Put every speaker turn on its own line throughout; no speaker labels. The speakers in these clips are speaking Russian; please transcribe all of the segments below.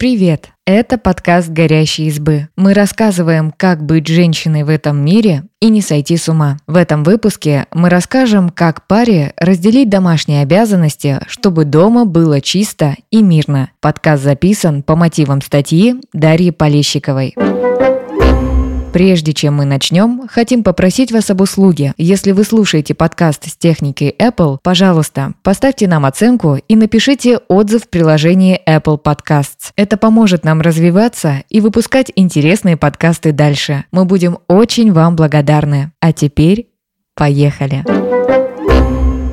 Привет! Это подкаст «Горящие избы». Мы рассказываем, как быть женщиной в этом мире и не сойти с ума. В этом выпуске мы расскажем, как паре разделить домашние обязанности, чтобы дома было чисто и мирно. Подкаст записан по мотивам статьи Дарьи Полещиковой. Прежде чем мы начнем, хотим попросить вас об услуге. Если вы слушаете подкаст с техникой Apple, пожалуйста, поставьте нам оценку и напишите отзыв в приложении Apple Podcasts. Это поможет нам развиваться и выпускать интересные подкасты дальше. Мы будем очень вам благодарны. А теперь поехали!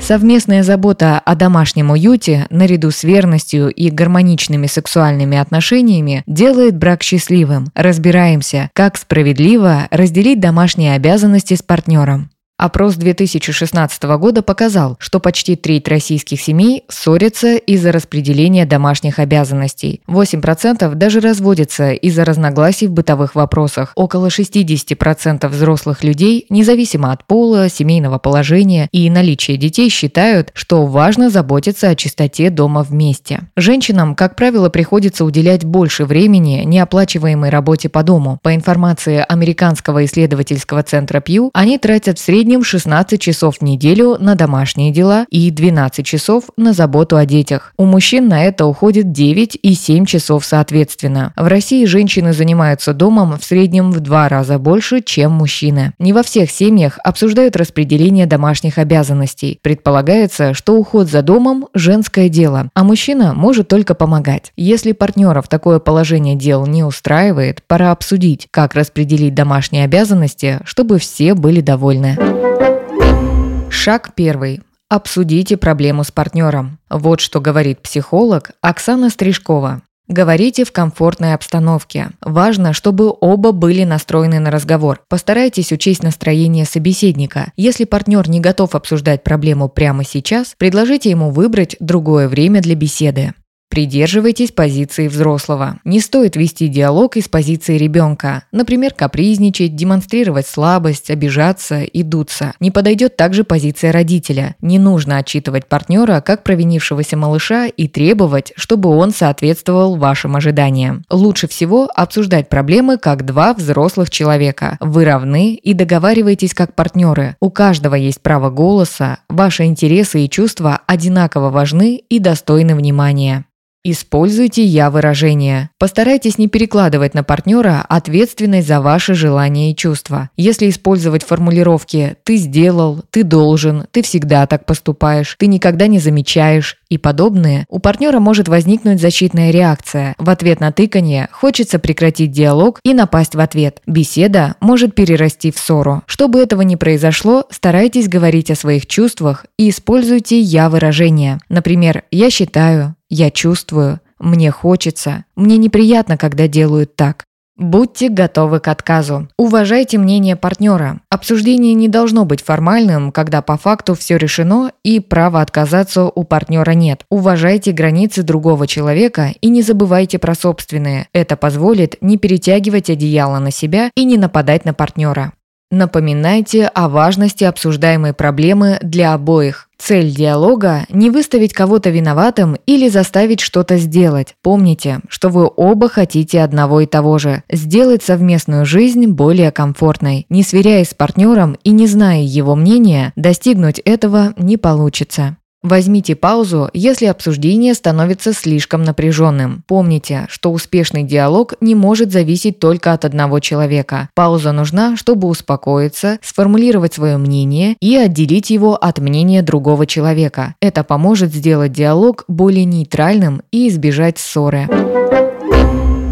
Совместная забота о домашнем уюте, наряду с верностью и гармоничными сексуальными отношениями, делает брак счастливым. Разбираемся, как справедливо разделить домашние обязанности с партнером. Опрос 2016 года показал, что почти треть российских семей ссорятся из-за распределения домашних обязанностей. 8% даже разводятся из-за разногласий в бытовых вопросах. Около 60% взрослых людей, независимо от пола, семейного положения и наличия детей, считают, что важно заботиться о чистоте дома вместе. Женщинам, как правило, приходится уделять больше времени неоплачиваемой работе по дому. По информации Американского исследовательского центра Пью, они тратят в среднем среднем 16 часов в неделю на домашние дела и 12 часов на заботу о детях. У мужчин на это уходит 9 и 7 часов соответственно. В России женщины занимаются домом в среднем в два раза больше, чем мужчины. Не во всех семьях обсуждают распределение домашних обязанностей. Предполагается, что уход за домом – женское дело, а мужчина может только помогать. Если партнеров такое положение дел не устраивает, пора обсудить, как распределить домашние обязанности, чтобы все были довольны. Шаг первый. Обсудите проблему с партнером. Вот что говорит психолог Оксана Стрижкова. Говорите в комфортной обстановке. Важно, чтобы оба были настроены на разговор. Постарайтесь учесть настроение собеседника. Если партнер не готов обсуждать проблему прямо сейчас, предложите ему выбрать другое время для беседы. Придерживайтесь позиции взрослого. Не стоит вести диалог из позиции ребенка. Например, капризничать, демонстрировать слабость, обижаться и дуться. Не подойдет также позиция родителя. Не нужно отчитывать партнера как провинившегося малыша и требовать, чтобы он соответствовал вашим ожиданиям. Лучше всего обсуждать проблемы как два взрослых человека. Вы равны и договариваетесь как партнеры. У каждого есть право голоса. Ваши интересы и чувства одинаково важны и достойны внимания. Используйте «я-выражение». Постарайтесь не перекладывать на партнера ответственность за ваши желания и чувства. Если использовать формулировки «ты сделал», «ты должен», «ты всегда так поступаешь», «ты никогда не замечаешь» и подобные, у партнера может возникнуть защитная реакция. В ответ на тыканье хочется прекратить диалог и напасть в ответ. Беседа может перерасти в ссору. Чтобы этого не произошло, старайтесь говорить о своих чувствах и используйте «я-выражение». Например, «я считаю», я чувствую, мне хочется, мне неприятно, когда делают так. Будьте готовы к отказу. Уважайте мнение партнера. Обсуждение не должно быть формальным, когда по факту все решено и права отказаться у партнера нет. Уважайте границы другого человека и не забывайте про собственные. Это позволит не перетягивать одеяло на себя и не нападать на партнера. Напоминайте о важности обсуждаемой проблемы для обоих. Цель диалога – не выставить кого-то виноватым или заставить что-то сделать. Помните, что вы оба хотите одного и того же – сделать совместную жизнь более комфортной. Не сверяясь с партнером и не зная его мнения, достигнуть этого не получится. Возьмите паузу, если обсуждение становится слишком напряженным. Помните, что успешный диалог не может зависеть только от одного человека. Пауза нужна, чтобы успокоиться, сформулировать свое мнение и отделить его от мнения другого человека. Это поможет сделать диалог более нейтральным и избежать ссоры.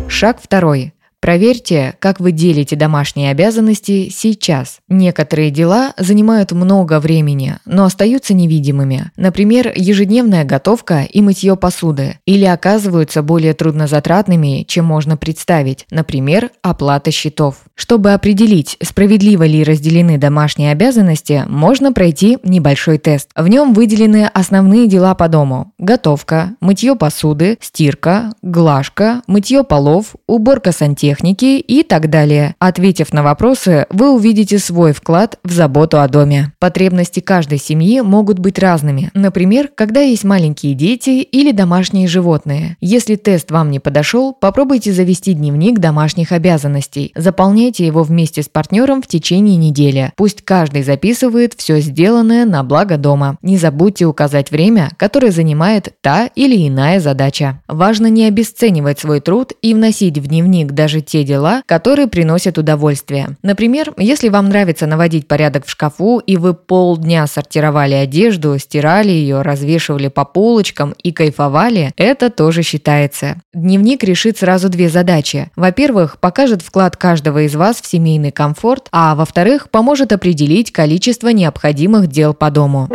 Шаг второй. Проверьте, как вы делите домашние обязанности сейчас. Некоторые дела занимают много времени, но остаются невидимыми. Например, ежедневная готовка и мытье посуды. Или оказываются более труднозатратными, чем можно представить. Например, оплата счетов. Чтобы определить, справедливо ли разделены домашние обязанности, можно пройти небольшой тест. В нем выделены основные дела по дому. Готовка, мытье посуды, стирка, глажка, мытье полов, уборка сантехники, сантехники и так далее. Ответив на вопросы, вы увидите свой вклад в заботу о доме. Потребности каждой семьи могут быть разными. Например, когда есть маленькие дети или домашние животные. Если тест вам не подошел, попробуйте завести дневник домашних обязанностей. Заполняйте его вместе с партнером в течение недели. Пусть каждый записывает все сделанное на благо дома. Не забудьте указать время, которое занимает та или иная задача. Важно не обесценивать свой труд и вносить в дневник даже те дела, которые приносят удовольствие. Например, если вам нравится наводить порядок в шкафу и вы полдня сортировали одежду, стирали ее, развешивали по полочкам и кайфовали, это тоже считается. Дневник решит сразу две задачи. Во-первых, покажет вклад каждого из вас в семейный комфорт, а во-вторых, поможет определить количество необходимых дел по дому.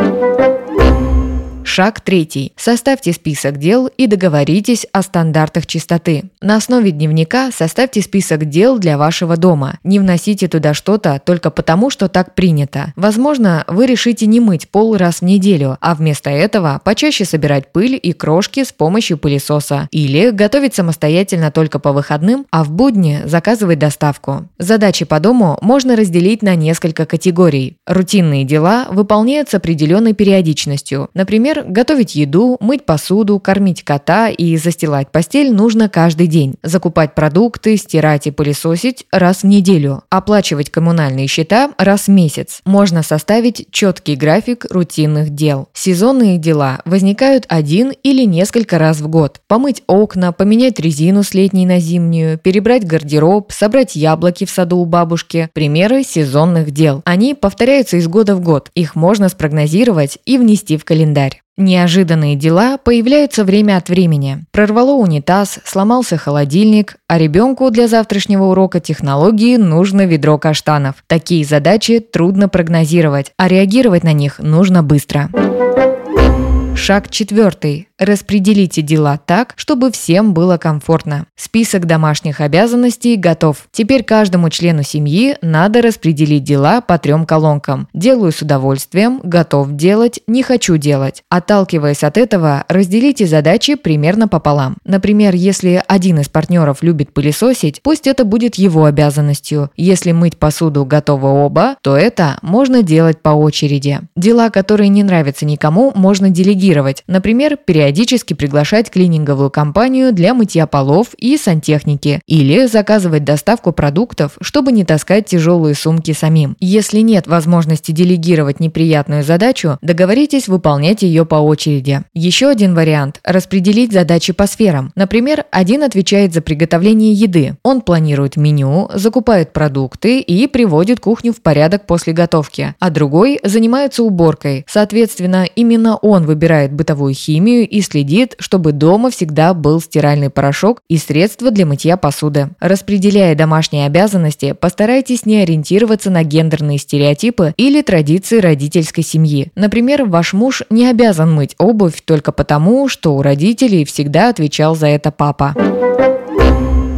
Шаг третий. Составьте список дел и договоритесь о стандартах чистоты. На основе дневника составьте список дел для вашего дома. Не вносите туда что-то только потому, что так принято. Возможно, вы решите не мыть пол раз в неделю, а вместо этого почаще собирать пыль и крошки с помощью пылесоса. Или готовить самостоятельно только по выходным, а в будни заказывать доставку. Задачи по дому можно разделить на несколько категорий. Рутинные дела выполняются определенной периодичностью. Например, готовить еду, мыть посуду, кормить кота и застилать постель нужно каждый день. Закупать продукты, стирать и пылесосить раз в неделю. Оплачивать коммунальные счета раз в месяц. Можно составить четкий график рутинных дел. Сезонные дела возникают один или несколько раз в год. Помыть окна, поменять резину с летней на зимнюю, перебрать гардероб, собрать яблоки в саду у бабушки. Примеры сезонных дел. Они повторяются из года в год. Их можно спрогнозировать и внести в календарь. Неожиданные дела появляются время от времени. Прорвало унитаз, сломался холодильник, а ребенку для завтрашнего урока технологии нужно ведро каштанов. Такие задачи трудно прогнозировать, а реагировать на них нужно быстро. Шаг четвертый. Распределите дела так, чтобы всем было комфортно. Список домашних обязанностей готов. Теперь каждому члену семьи надо распределить дела по трем колонкам. Делаю с удовольствием, готов делать, не хочу делать. Отталкиваясь от этого, разделите задачи примерно пополам. Например, если один из партнеров любит пылесосить, пусть это будет его обязанностью. Если мыть посуду готовы оба, то это можно делать по очереди. Дела, которые не нравятся никому, можно делегировать. Например, периодически периодически приглашать клининговую компанию для мытья полов и сантехники или заказывать доставку продуктов, чтобы не таскать тяжелые сумки самим. Если нет возможности делегировать неприятную задачу, договоритесь выполнять ее по очереди. Еще один вариант – распределить задачи по сферам. Например, один отвечает за приготовление еды. Он планирует меню, закупает продукты и приводит кухню в порядок после готовки, а другой занимается уборкой. Соответственно, именно он выбирает бытовую химию и следит, чтобы дома всегда был стиральный порошок и средства для мытья посуды. Распределяя домашние обязанности, постарайтесь не ориентироваться на гендерные стереотипы или традиции родительской семьи. Например, ваш муж не обязан мыть обувь только потому, что у родителей всегда отвечал за это папа.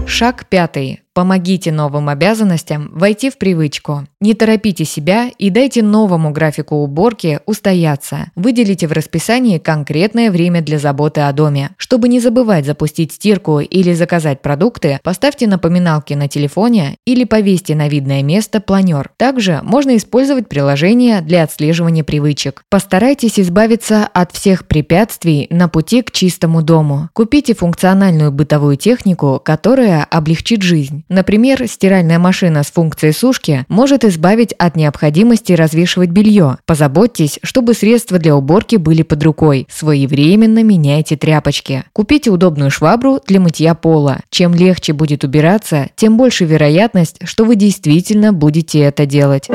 Шаг пятый. Помогите новым обязанностям войти в привычку. Не торопите себя и дайте новому графику уборки устояться. Выделите в расписании конкретное время для заботы о доме. Чтобы не забывать запустить стирку или заказать продукты, поставьте напоминалки на телефоне или повесьте на видное место планер. Также можно использовать приложение для отслеживания привычек. Постарайтесь избавиться от всех препятствий на пути к чистому дому. Купите функциональную бытовую технику, которая облегчит Например, стиральная машина с функцией сушки может избавить от необходимости развешивать белье. Позаботьтесь, чтобы средства для уборки были под рукой. Своевременно меняйте тряпочки. Купите удобную швабру для мытья пола. Чем легче будет убираться, тем больше вероятность, что вы действительно будете это делать.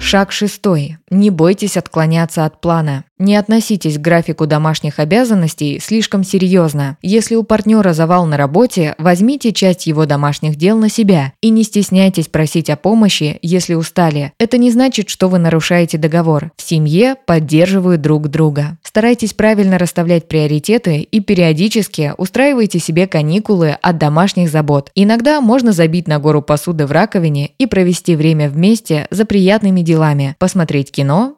Шаг шестой. Не бойтесь отклоняться от плана. Не относитесь к графику домашних обязанностей слишком серьезно. Если у партнера завал на работе, возьмите часть его домашних дел на себя и не стесняйтесь просить о помощи, если устали. Это не значит, что вы нарушаете договор. В семье поддерживают друг друга. Старайтесь правильно расставлять приоритеты и периодически устраивайте себе каникулы от домашних забот. Иногда можно забить на гору посуды в раковине и провести время вместе за приятными делами, посмотреть кино